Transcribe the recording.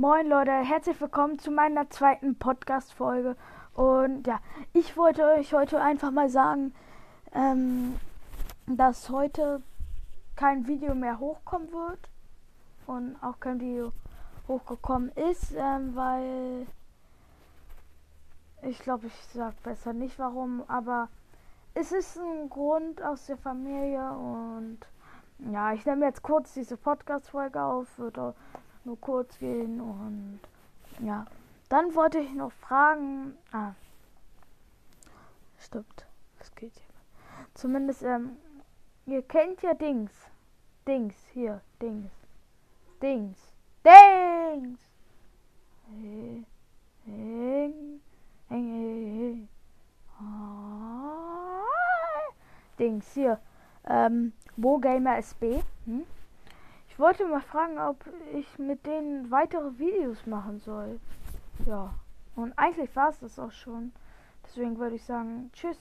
Moin Leute, herzlich willkommen zu meiner zweiten Podcast-Folge. Und ja, ich wollte euch heute einfach mal sagen, ähm, dass heute kein Video mehr hochkommen wird. Und auch kein Video hochgekommen ist, ähm, weil ich glaube, ich sag besser nicht warum, aber es ist ein Grund aus der Familie und ja, ich nehme jetzt kurz diese Podcast-Folge auf, wird nur kurz gehen und ja. Dann wollte ich noch fragen. Ah. Stimmt. Das geht ja. Zumindest, ähm, ihr kennt ja Dings. Dings, hier, Dings. Dings. Dings! Dings, hier. Ähm, Wo Gamer SB. Hm? Wollte mal fragen, ob ich mit denen weitere Videos machen soll. Ja. Und eigentlich war es das auch schon. Deswegen würde ich sagen, tschüss.